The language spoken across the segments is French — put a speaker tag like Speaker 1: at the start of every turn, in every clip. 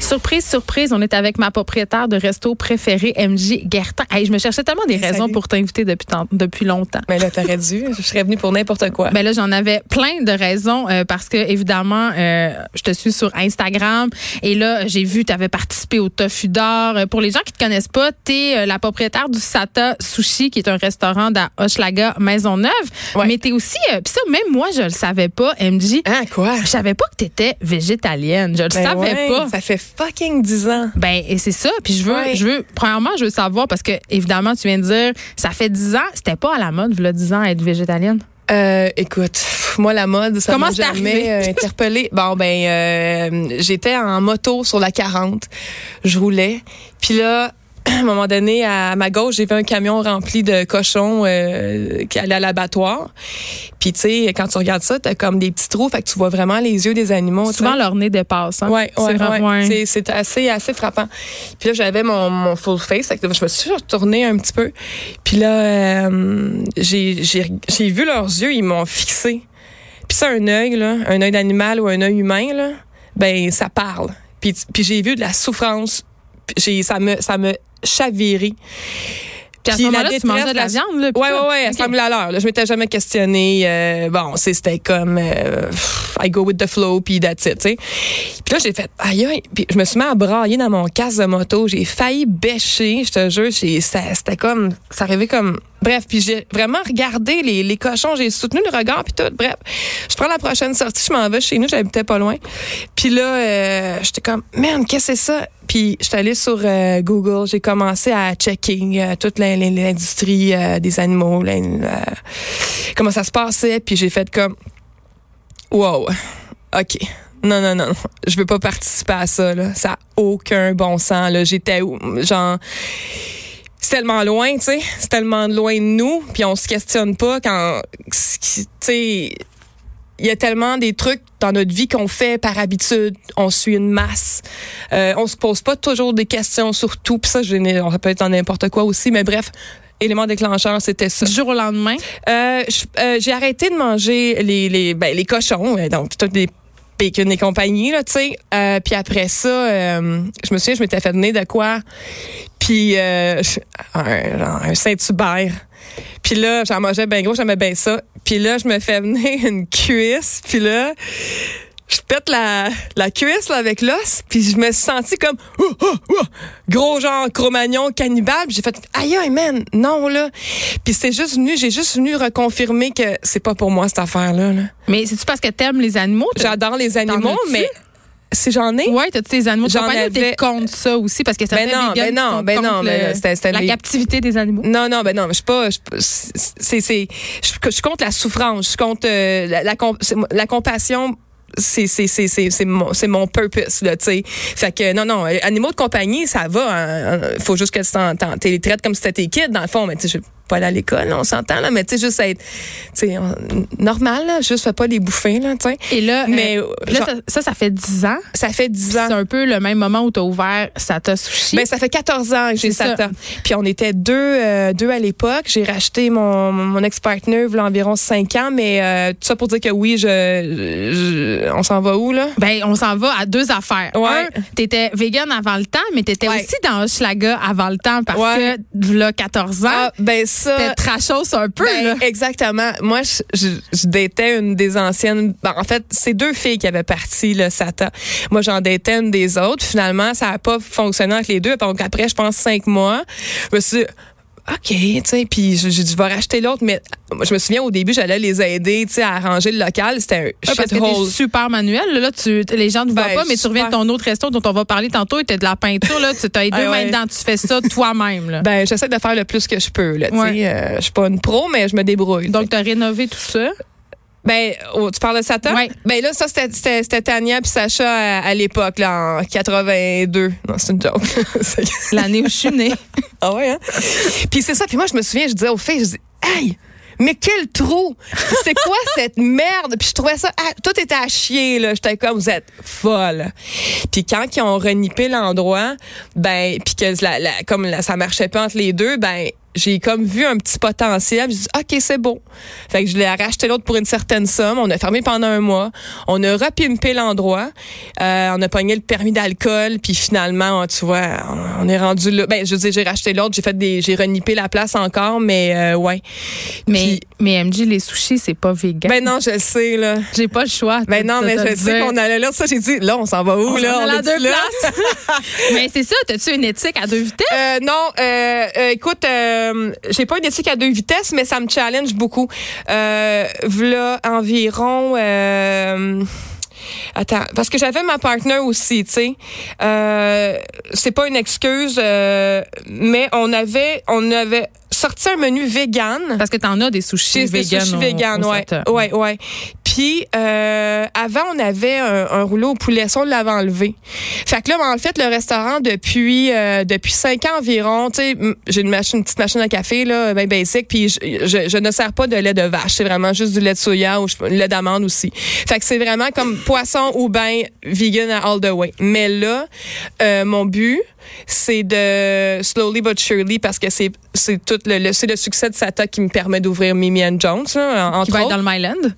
Speaker 1: Surprise, surprise, on est avec ma propriétaire de resto préféré, MJ Gertin. Hey, je me cherchais tellement des raisons
Speaker 2: Salut.
Speaker 1: pour t'inviter depuis, tant- depuis longtemps.
Speaker 2: Mais là, t'aurais dû. Je serais venue pour n'importe quoi.
Speaker 1: Ben là, j'en avais plein de raisons euh, parce que évidemment, euh, je te suis sur Instagram et là, j'ai vu tu avais participé au Tofu d'or. Euh, Pour les gens qui te connaissent pas, tu es la propriétaire du Sata Sushi qui est un restaurant à Hochelaga Maisonneuve,
Speaker 2: Ouais.
Speaker 1: mais tu es aussi euh, puis ça même moi je le savais pas, MJ.
Speaker 2: Hein, quoi?
Speaker 1: Je savais pas que tu étais végétalienne, je le
Speaker 2: Ben
Speaker 1: savais
Speaker 2: ouais,
Speaker 1: pas.
Speaker 2: Ça fait fucking 10 ans.
Speaker 1: Ben et c'est ça. Puis je veux, je veux. Premièrement, je veux savoir parce que évidemment, tu viens de dire, ça fait 10 ans, c'était pas à la mode, le 10 ans, être végétalienne?
Speaker 2: Euh, écoute, moi, la mode, ça m'a jamais euh, interpellée. Bon, ben, euh, j'étais en moto sur la 40. Je roulais. Puis là, à un moment donné, à ma gauche, j'ai vu un camion rempli de cochons euh, qui allait à l'abattoir. Puis, tu sais, quand tu regardes ça, t'as comme des petits trous, fait que tu vois vraiment les yeux des animaux.
Speaker 1: Souvent, leur nez dépasse. Hein?
Speaker 2: Ouais,
Speaker 1: C'est
Speaker 2: ouais, ouais. C'est- assez, assez frappant. Puis là, j'avais mon, mon full face. fait que je me suis retournée un petit peu. Puis là, euh, j'ai vu leurs yeux, ils m'ont fixé. Puis ça, un œil, là, un œil d'animal ou un œil humain, là, ben, ça parle. Puis, puis j'ai vu de la souffrance. J'ai- ça me, ça me chaviré.
Speaker 1: Puis à ce moment-là, tu mangeais de la viande, là.
Speaker 2: Ouais, ouais, ouais, à
Speaker 1: Ok.
Speaker 2: ce moment-là, l'heure. Là, je m'étais jamais questionné. euh, bon, c'était comme euh, I go with the flow, puis that's it, tu sais. Puis là, j'ai fait aïe, aïe. Puis je me suis mis à brailler dans mon casque de moto. J'ai failli bêcher, je te jure. ça- C'était comme, ça arrivait comme. Bref, puis j'ai vraiment regardé les, les cochons. J'ai soutenu le regard, puis tout. Bref, je prends la prochaine sortie, je m'en vais chez nous. J'habitais pas loin. Puis là, euh, j'étais comme, man, qu'est-ce que c'est ça? Puis j'étais allée sur euh, Google, j'ai commencé à checker euh, toute l'industrie des animaux, comment ça se passait, puis j'ai fait comme, wow, ok. Non, non, non, non. je veux pas participer à ça. Là. Ça a aucun bon sens. Là. J'étais où? Genre, c'est tellement loin, tu sais. C'est tellement loin de nous, puis on se questionne pas quand, tu sais, il y a tellement des trucs dans notre vie qu'on fait par habitude. On suit une masse. Euh, on se pose pas toujours des questions sur tout. Puis ça, on peut être dans n'importe quoi aussi. Mais bref, élément déclencheur, c'était ça.
Speaker 1: Du jour au lendemain?
Speaker 2: Euh, euh, j'ai arrêté de manger les, les, ben, les cochons, euh, donc toutes les bacon et compagnie, là, tu sais. Euh, puis après ça, euh, je me souviens, je m'étais fait donner de quoi? Puis euh, un, un Saint-Hubert. Puis là, j'en mangeais bien gros, j'aimais bien ça. Puis là, je me fais venir une cuisse. Puis là, je pète la, la cuisse là, avec l'os. Puis je me suis sentie comme gros genre Cro-Magnon cannibale. J'ai fait aïe aïe man, non là. Puis c'est juste venu, j'ai juste venu reconfirmer que c'est pas pour moi cette affaire là. là.
Speaker 1: Mais c'est-tu parce que t'aimes les animaux?
Speaker 2: J'adore les animaux, mais si j'en ai,
Speaker 1: Ouais, t'as-tu des animaux de compagnie t'es
Speaker 2: avais-
Speaker 1: contre ça aussi? Parce que ça
Speaker 2: Ben non, ben non, ben non, ben là, c'était-
Speaker 1: la captivité des animaux.
Speaker 2: Non, non, ben non, je suis pas. je- C'est, c'est, je, suis contre la souffrance. Je suis contre euh, la, la, la compassion. C'est, c'est, c'est, c'est, c'est mon, c'est mon purpose, là, tu sais. Fait que, non, non, euh, animaux de compagnie, ça va. Il faut juste que tu t'es les traites comme si c'était tes kids, dans le fond. Mais tu sais, pas aller à l'école, là, on s'entend, là. Mais tu sais, juste être, tu on- normal, là. Juste fais pas les bouffer, là, tu.
Speaker 1: Et là,
Speaker 2: Mais,
Speaker 1: euh, là,
Speaker 2: genre-
Speaker 1: ça, ça, ça fait 10 ans.
Speaker 2: Ça fait 10 ans.
Speaker 1: C'est un peu le même moment où t'as ouvert Sata Sushi.
Speaker 2: Ben, ça fait 14 ans que j'ai. Satan. Puis on était deux, euh, deux à l'époque. J'ai racheté mon, mon ex-partner il y a environ 5 ans, mais euh, tout ça pour dire que oui, je, je- on s'en va où, là?
Speaker 1: Ben, on s'en va à deux affaires.
Speaker 2: Ouais.
Speaker 1: Un, t'étais vegan avant le temps, mais t'étais
Speaker 2: Ouais.
Speaker 1: aussi dans Hochelaga avant le temps parce
Speaker 2: Ouais.
Speaker 1: que, là, 14 ans,
Speaker 2: Ah, ben ça...
Speaker 1: trashos un peu,
Speaker 2: Ben,
Speaker 1: là.
Speaker 2: exactement. Moi, je, je, je datais une des anciennes. ben, en fait, c'est deux filles qui avaient parti le Sata. Moi, j'en datais une des autres. Finalement, ça n'a pas fonctionné avec les deux. Donc après, je pense cinq mois, je me suis dit, OK, tu sais, puis je vais racheter l'autre, mais je me souviens au début, j'allais les aider, tu sais, à arranger le local. C'était un
Speaker 1: Ouais, parce que
Speaker 2: shithole.
Speaker 1: t'es super manuel. Là, tu, les gens ne voient
Speaker 2: Ben,
Speaker 1: pas, mais tu reviens de ton autre resto dont on va parler tantôt. T'as de la peinture, là. Tu as les deux mains dedans. Tu fais ça toi-même, là.
Speaker 2: Ben, j'essaie de faire le plus que je peux, là, tu sais. Euh, je suis pas une pro, mais je me débrouille.
Speaker 1: Donc, t'as rénové tout ça.
Speaker 2: Ben, oh, tu parles de Satan?
Speaker 1: Ouais.
Speaker 2: Ben là, ça, c'était- Tania puis Sacha à, à l'époque, là, en 82. Non, c'est une joke.
Speaker 1: L'année où je suis née.
Speaker 2: ah ouais, hein? Puis c'est ça. Puis moi, je me souviens, je disais aux filles, je dis, hey, mais quel trou! C'est quoi cette merde? Puis je trouvais ça, ah, tout était à chier, là. J'étais comme, vous êtes folle. Puis quand ils ont renippé l'endroit, ben, puis que la, la- comme la- ça marchait pas entre les deux, ben, j'ai comme vu un petit potentiel. J'ai dit, OK, c'est beau. Fait que je l'ai racheté l'autre pour une certaine somme. On a fermé pendant un mois. On a repimpé l'endroit. Euh, on a pogné le permis d'alcool. Puis finalement, tu vois, on, on est rendu là. Ben, je veux dire, j'ai racheté l'autre. J'ai fait des, j'ai renippé la place encore, mais euh, ouais.
Speaker 1: Mais,
Speaker 2: Puis-
Speaker 1: mais MJ, les sushis, c'est pas vegan.
Speaker 2: ben non, je sais, là.
Speaker 1: J'ai pas le choix.
Speaker 2: Ben non, mais je sais qu'on allait là. Ça, j'ai dit, là, on s'en va où,
Speaker 1: On
Speaker 2: là?
Speaker 1: à
Speaker 2: est-tu
Speaker 1: deux places? mais c'est ça, t'as-tu une éthique à deux vitesses?
Speaker 2: Euh, non, euh, euh, écoute, euh, j'ai pas une éthique à deux vitesses, mais ça me challenge beaucoup. Euh, v'là environ. Euh, Attends, parce que j'avais ma partner aussi, tu sais. Euh, c'est pas une excuse, euh, mais on avait, on avait sorti un menu vegan.
Speaker 1: Parce que t'en as des sushis
Speaker 2: J'ai des
Speaker 1: vegan.
Speaker 2: sushis vegan, ouais. Ouais, ouais. Puis euh, avant, on avait un, un rouleau au poulet, ça on l'avait enlevé. Fait que là, en fait, le restaurant depuis euh, depuis cinq ans environ, tu sais, j'ai une machine, une petite machine à café là, ben basic, puis je, je, je ne sers pas de lait de vache, c'est vraiment juste du lait de soya ou je- lait d'amande aussi. Fait que c'est vraiment comme poisson ou ben vegan all the way. Mais là, euh, mon but, c'est de slowly but surely parce que c'est c'est tout le, le- c'est le succès de Sata qui me permet d'ouvrir Mimi and Jones là, en-
Speaker 1: Qui
Speaker 2: entre
Speaker 1: va être
Speaker 2: autres.
Speaker 1: dans le Myland.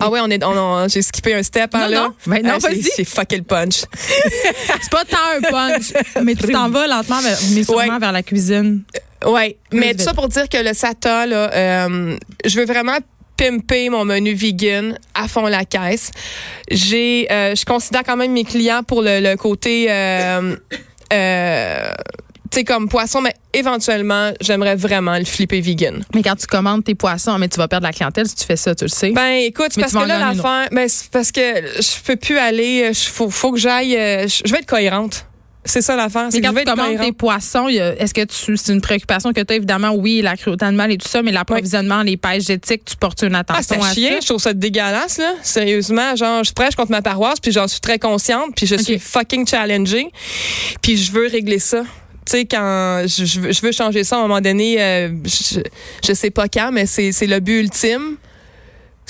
Speaker 2: Ah ouais, on est on, on- j'ai skippé un step hein,
Speaker 1: Non,
Speaker 2: là.
Speaker 1: non. Ben non,
Speaker 2: Ah,
Speaker 1: vas-y.
Speaker 2: J'ai fucké le punch.
Speaker 1: C'est pas tant un punch, mais tu t'en vas lentement, vers- mais sûrement
Speaker 2: Ouais.
Speaker 1: vers la cuisine.
Speaker 2: Ouais, mais
Speaker 1: vite.
Speaker 2: tout ça pour dire que le Sata là, euh, je veux vraiment pimper mon menu vegan à fond la caisse. J'ai, euh, je considère quand même mes clients pour le, le côté, euh, euh, sais comme poisson, mais éventuellement j'aimerais vraiment le flipper vegan.
Speaker 1: Mais quand tu commandes tes poissons, mais tu vas perdre la clientèle si tu fais ça, tu le sais.
Speaker 2: Ben écoute,
Speaker 1: Mais
Speaker 2: parce que là l'affaire, ben parce que je peux plus aller, il faut, faut que j'aille, euh, je vais être cohérente. C'est ça l'affaire,
Speaker 1: mais quand tu commandes tes poissons, est-ce que tu, c'est une préoccupation que tu as évidemment, oui, la cruauté animale et tout ça, mais l'approvisionnement, les pêches éthiques, tu portes une
Speaker 2: Ah,
Speaker 1: attention
Speaker 2: c'est
Speaker 1: à
Speaker 2: chier,
Speaker 1: ça.
Speaker 2: je trouve ça dégueulasse, là. Sérieusement, genre, je prêche contre ma paroisse, puis j'en suis très consciente, puis je suis fucking challengée, puis je veux régler ça. Tu sais, quand je, veux- changer ça à un moment donné, euh, je, je sais pas quand, mais c'est le but ultime.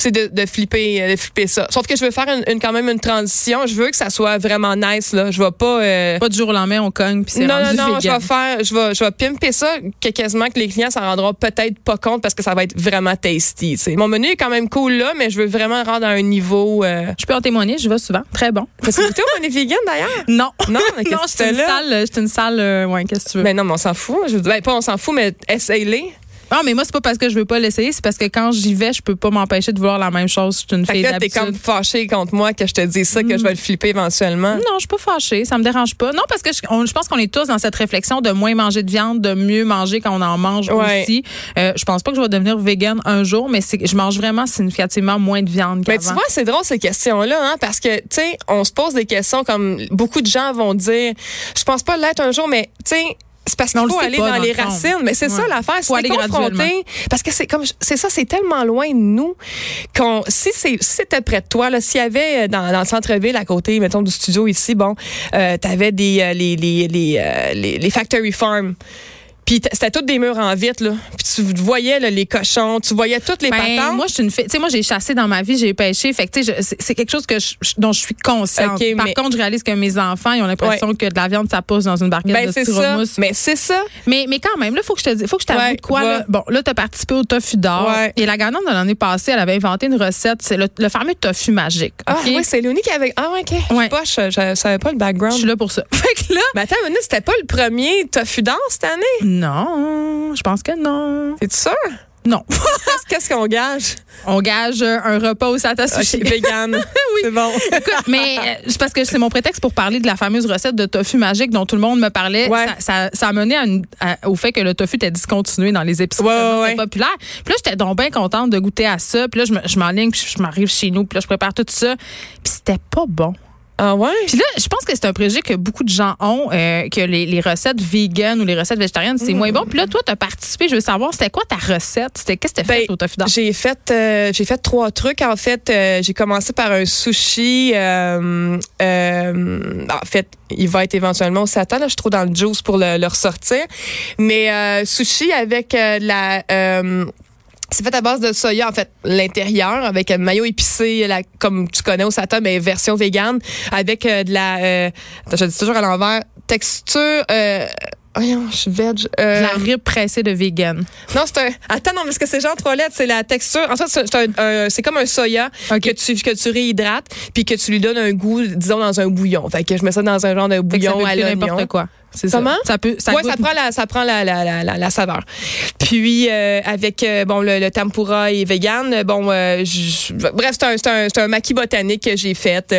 Speaker 2: C'est de, de flipper de flipper ça. Sauf que je veux faire une, une- quand même une transition. Je veux que ça soit vraiment nice, là. Je vais pas... euh,
Speaker 1: Pas du jour au lendemain, on cogne, puis c'est
Speaker 2: non, non,
Speaker 1: rendu
Speaker 2: non, je vais faire, je vais, je vais pimper ça, que quasiment que les clients s'en rendront peut-être pas compte parce que ça va être vraiment tasty. tu sais. Mon menu est quand même cool là, mais je veux vraiment rendre à un niveau. Euh...
Speaker 1: Je peux en témoigner, je vais souvent. Très bon.
Speaker 2: T'as goûté au menu vegan d'ailleurs?
Speaker 1: Non.
Speaker 2: Non, mais qu'est-ce
Speaker 1: non,
Speaker 2: que
Speaker 1: c'est une salle, c'est une salle, euh, ouais, qu'est-ce que tu veux?
Speaker 2: Ben non, mais on s'en fout. Je veux dire, ben, pas on s'en fout, mais essaye-les.
Speaker 1: Non, mais moi, c'est pas parce que je veux pas l'essayer, c'est parce que quand j'y vais, je peux pas m'empêcher de vouloir la même chose. Je suis une
Speaker 2: Fait
Speaker 1: fille
Speaker 2: que là, t'es comme fâché contre moi que je te dis ça, que je vais le flipper éventuellement.
Speaker 1: Non, je suis pas fâchée, ça me dérange pas. Non, parce que je, on- je pense qu'on est tous dans cette réflexion de moins manger de viande, de mieux manger quand on en mange
Speaker 2: Ouais.
Speaker 1: aussi. Euh, je pense pas que je vais devenir vegan un jour, mais c'est, je mange vraiment significativement moins de viande
Speaker 2: Mais
Speaker 1: qu'avant.
Speaker 2: tu vois, c'est drôle ces questions-là, hein, parce que, tu sais, on se pose des questions comme beaucoup de gens vont dire, je pense pas l'être un jour, mais, tu sais, c'est parce qu'il faut aller
Speaker 1: pas,
Speaker 2: dans,
Speaker 1: dans
Speaker 2: les
Speaker 1: le
Speaker 2: racines. Mais c'est ça l'affaire,
Speaker 1: Faut
Speaker 2: c'est
Speaker 1: aller
Speaker 2: confronté.
Speaker 1: graduellement.
Speaker 2: Parce que c'est comme, c'est ça, c'est tellement loin de nous qu'on, si c'était près de toi, là, s'il y avait euh, dans, dans le centre-ville à côté, mettons, du studio ici, bon, euh, t'avais des, euh, les, les, les, les, les factory farms. Puis c'était toutes des murs en vitre, là. Puis tu voyais là, les cochons, tu voyais toutes les
Speaker 1: Ben,
Speaker 2: patentes.
Speaker 1: moi, je suis une fille. Tu sais, moi, j'ai chassé dans ma vie, j'ai pêché. Fait que, tu sais, je- c'est quelque chose que je- je- dont je suis consciente. Par
Speaker 2: mais-
Speaker 1: contre, je réalise que mes enfants, ils ont l'impression que de la viande, ça pousse dans une barquette
Speaker 2: ben,
Speaker 1: de styromousse.
Speaker 2: Mais c'est ça.
Speaker 1: Mais, mais quand même, là, faut que je te dise, faut que je t'avoue
Speaker 2: Ouais,
Speaker 1: de quoi, là. Bon, là, t'as participé au tofu d'or.
Speaker 2: Ouais.
Speaker 1: Et la gagnante de l'année passée, elle avait inventé une recette. C'est le, le fameux tofu magique.
Speaker 2: Ah oui, c'est Léonie qui avait. Ah ouais, ok.
Speaker 1: Ouais.
Speaker 2: Je, sais pas, je, je savais pas le
Speaker 1: Je
Speaker 2: background.
Speaker 1: suis là pour ça. Fait que là,
Speaker 2: Mais attends, Léonie, c'était pas le premier tofu d'or cette année?
Speaker 1: Non, je pense que non.
Speaker 2: T'es sûr?
Speaker 1: Non.
Speaker 2: Qu'est-ce- qu'on gage?
Speaker 1: On gage un repas au Sata Sushi.
Speaker 2: vegan.
Speaker 1: Oui.
Speaker 2: C'est bon.
Speaker 1: Écoute, mais euh, parce que c'est mon prétexte pour parler de la fameuse recette de tofu magique dont tout le monde me parlait.
Speaker 2: Ouais.
Speaker 1: Ça, ça, ça a mené à une- à- au fait que le tofu était discontinué dans les épiceries
Speaker 2: Ouais, ouais,
Speaker 1: c'était
Speaker 2: ouais.
Speaker 1: populaire. Puis là, j'étais donc bien contente de goûter à ça. Puis là, je m'enligne, puis je m'arrive chez nous, puis là, je prépare tout ça. Puis c'était pas bon.
Speaker 2: Ah ouais?
Speaker 1: Puis là, je pense que c'est un préjugé que beaucoup de gens ont, euh, que les, les recettes vegan ou les recettes végétariennes, c'est moins bon. Puis là, toi, tu as participé. Je veux savoir, c'était quoi ta recette? C'était Qu'est-ce que tu
Speaker 2: Ben,
Speaker 1: fait au tofu?
Speaker 2: J'ai fait, euh, j'ai fait trois trucs. En fait, euh, j'ai commencé par un sushi. en fait, il va être éventuellement au Satan. Là, je suis trop dans le juice pour le, le ressortir. Mais sushi avec la... euh, C'est fait à base de soya, en fait, l'intérieur, avec un maillot épicé, la, comme tu connais au Sata, mais version végane, avec euh, de la... Euh, je dis toujours à l'envers. Texture... Euh, Voyons, je suis veg. Euh,
Speaker 1: La rib pressée de vegan.
Speaker 2: non, c'est un. Attends, non, parce que c'est genre trois lettres, c'est la texture. En fait, c'est un- un- c'est comme un soya que tu que tu réhydrates, puis que tu lui donnes un goût, disons dans un bouillon. Fait que je mets ça dans un genre de
Speaker 1: Fait que ça
Speaker 2: bouillon
Speaker 1: peut
Speaker 2: à l'oignon.
Speaker 1: n'importe quoi. C'est ça.
Speaker 2: Comment?
Speaker 1: Ça peut, ça
Speaker 2: ouais,
Speaker 1: goûte-
Speaker 2: ça prend la, ça prend la, la, la, la, la saveur. Puis euh, avec euh, bon le, le tempura et vegan, bon euh, je- bref c'est un c'est un, c'est un maquis botanique que j'ai fait.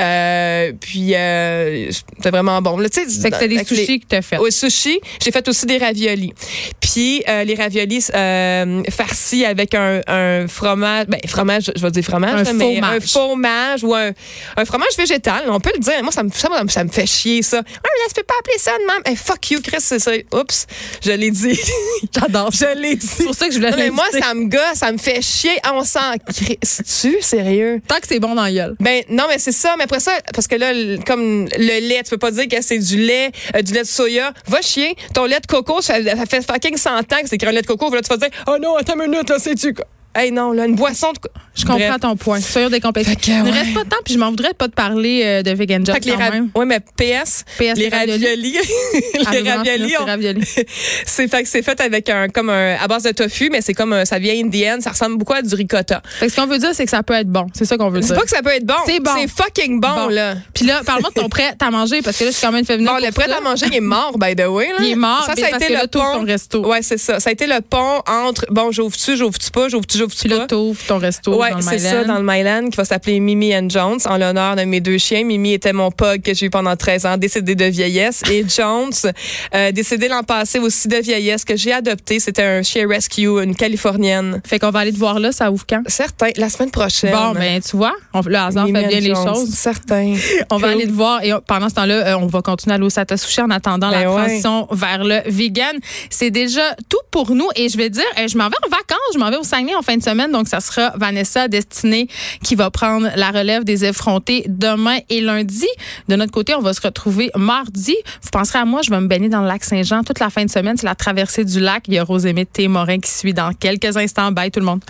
Speaker 2: Euh, puis euh, c'était vraiment bon. Là, tu sais,
Speaker 1: c'était des
Speaker 2: avec les-
Speaker 1: sushis que t'as fait.
Speaker 2: oui, sushi. J'ai fait aussi des raviolis. Puis euh, les raviolis euh, farcis avec un, un fromage, ben fromage, je vais dire fromage,
Speaker 1: Un
Speaker 2: là, mais
Speaker 1: fromage.
Speaker 2: un fromage ou un, un fromage végétal. On peut le dire. Moi, ça me, ça, me- ça me fait chier ça. Ah, mais là, tu peux pas appeler ça de même. Hey, fuck you, Chris, c'est ça. Oups, je l'ai dit.
Speaker 1: J'adore.
Speaker 2: je l'ai dit.
Speaker 1: C'est pour ça que je voulais
Speaker 2: Non, mais moi, ça me gosse, ça me fait chier. Ah, on s'en. tu sérieux?
Speaker 1: Tant que c'est bon dans la gueule.
Speaker 2: Ben non, mais c'est ça. Mais après ça, parce que là, comme le lait, tu peux pas dire que c'est du lait, euh, du lait de soya. Va chier. Ton lait de coco, ça, ça fait fucking 100 ans que c'est écrit un lait de coco. Là, tu vas dire, oh non, attends une minute, là, c'est-tu quoi? Hey, non, là, une boisson de.
Speaker 1: Je comprends
Speaker 2: Bref.
Speaker 1: ton point. Soyons décomplexés.
Speaker 2: Fait que,
Speaker 1: Ne
Speaker 2: ouais.
Speaker 1: reste pas de temps, puis je m'en voudrais pas de parler euh, de Vegan Job
Speaker 2: Fait que les
Speaker 1: quand
Speaker 2: ra-
Speaker 1: même.
Speaker 2: ouais, mais PS,
Speaker 1: PS,
Speaker 2: les raviolis,
Speaker 1: Ah,
Speaker 2: les raviolis,
Speaker 1: c'est
Speaker 2: c'est fait que c'est fait avec un comme un à base de tofu, mais c'est comme un, ça vient indienne, ça ressemble beaucoup à du ricotta.
Speaker 1: Fait que ce qu'on veut dire, c'est que ça peut être bon. C'est ça qu'on veut
Speaker 2: C'est
Speaker 1: dire.
Speaker 2: pas que ça peut être bon,
Speaker 1: C'est bon.
Speaker 2: c'est fucking bon,
Speaker 1: Bon.
Speaker 2: là.
Speaker 1: Puis là, parle-moi de ton prêt à manger, parce que là, je suis quand même féminine.
Speaker 2: Bon, le prêt à manger, il est mort, by the way. Là.
Speaker 1: Il est mort,
Speaker 2: Ça, ça a été le pont.
Speaker 1: ton resto.
Speaker 2: Ouais, c'est ça. Ça a été le pont entre, bon, j'ouvre-tu, j'ouvre-tu pas, j'ouvre-tu, j'ouvre-tu
Speaker 1: Puis
Speaker 2: pas.
Speaker 1: là, ton resto
Speaker 2: C'est ça, dans le Myland, qui va s'appeler Mimi and Jones, en l'honneur de mes deux chiens. Mimi était mon pug que j'ai eu pendant 13 ans, décédé de vieillesse. Et Jones, euh, décédé l'an passé aussi de vieillesse, que j'ai adopté. C'était un chien rescue, une Californienne.
Speaker 1: Fait qu'on va aller te voir là, ça ouvre quand?
Speaker 2: Certain, la semaine prochaine.
Speaker 1: Bon, ben, tu vois, on, le hasard
Speaker 2: Mimi
Speaker 1: fait bien les
Speaker 2: Jones,
Speaker 1: choses.
Speaker 2: Certain.
Speaker 1: On va aller te voir et on- pendant ce temps-là, euh, on va continuer à aller au Sata Sushi en attendant la
Speaker 2: Ben ouais.
Speaker 1: transition vers le vegan. C'est déjà tout pour nous et je vais dire, euh, je m'en vais en vacances, je m'en vais au Saguenay en fin de semaine, donc ça sera Vanessa Destinée qui va prendre la relève des effrontés demain et lundi. De notre côté, on va se retrouver mardi. Vous penserez à moi, je vais me baigner dans le lac Saint-Jean toute la fin de semaine. C'est la traversée du lac. Il y a Rosémée Témorin qui suit dans quelques instants. Bye tout le monde.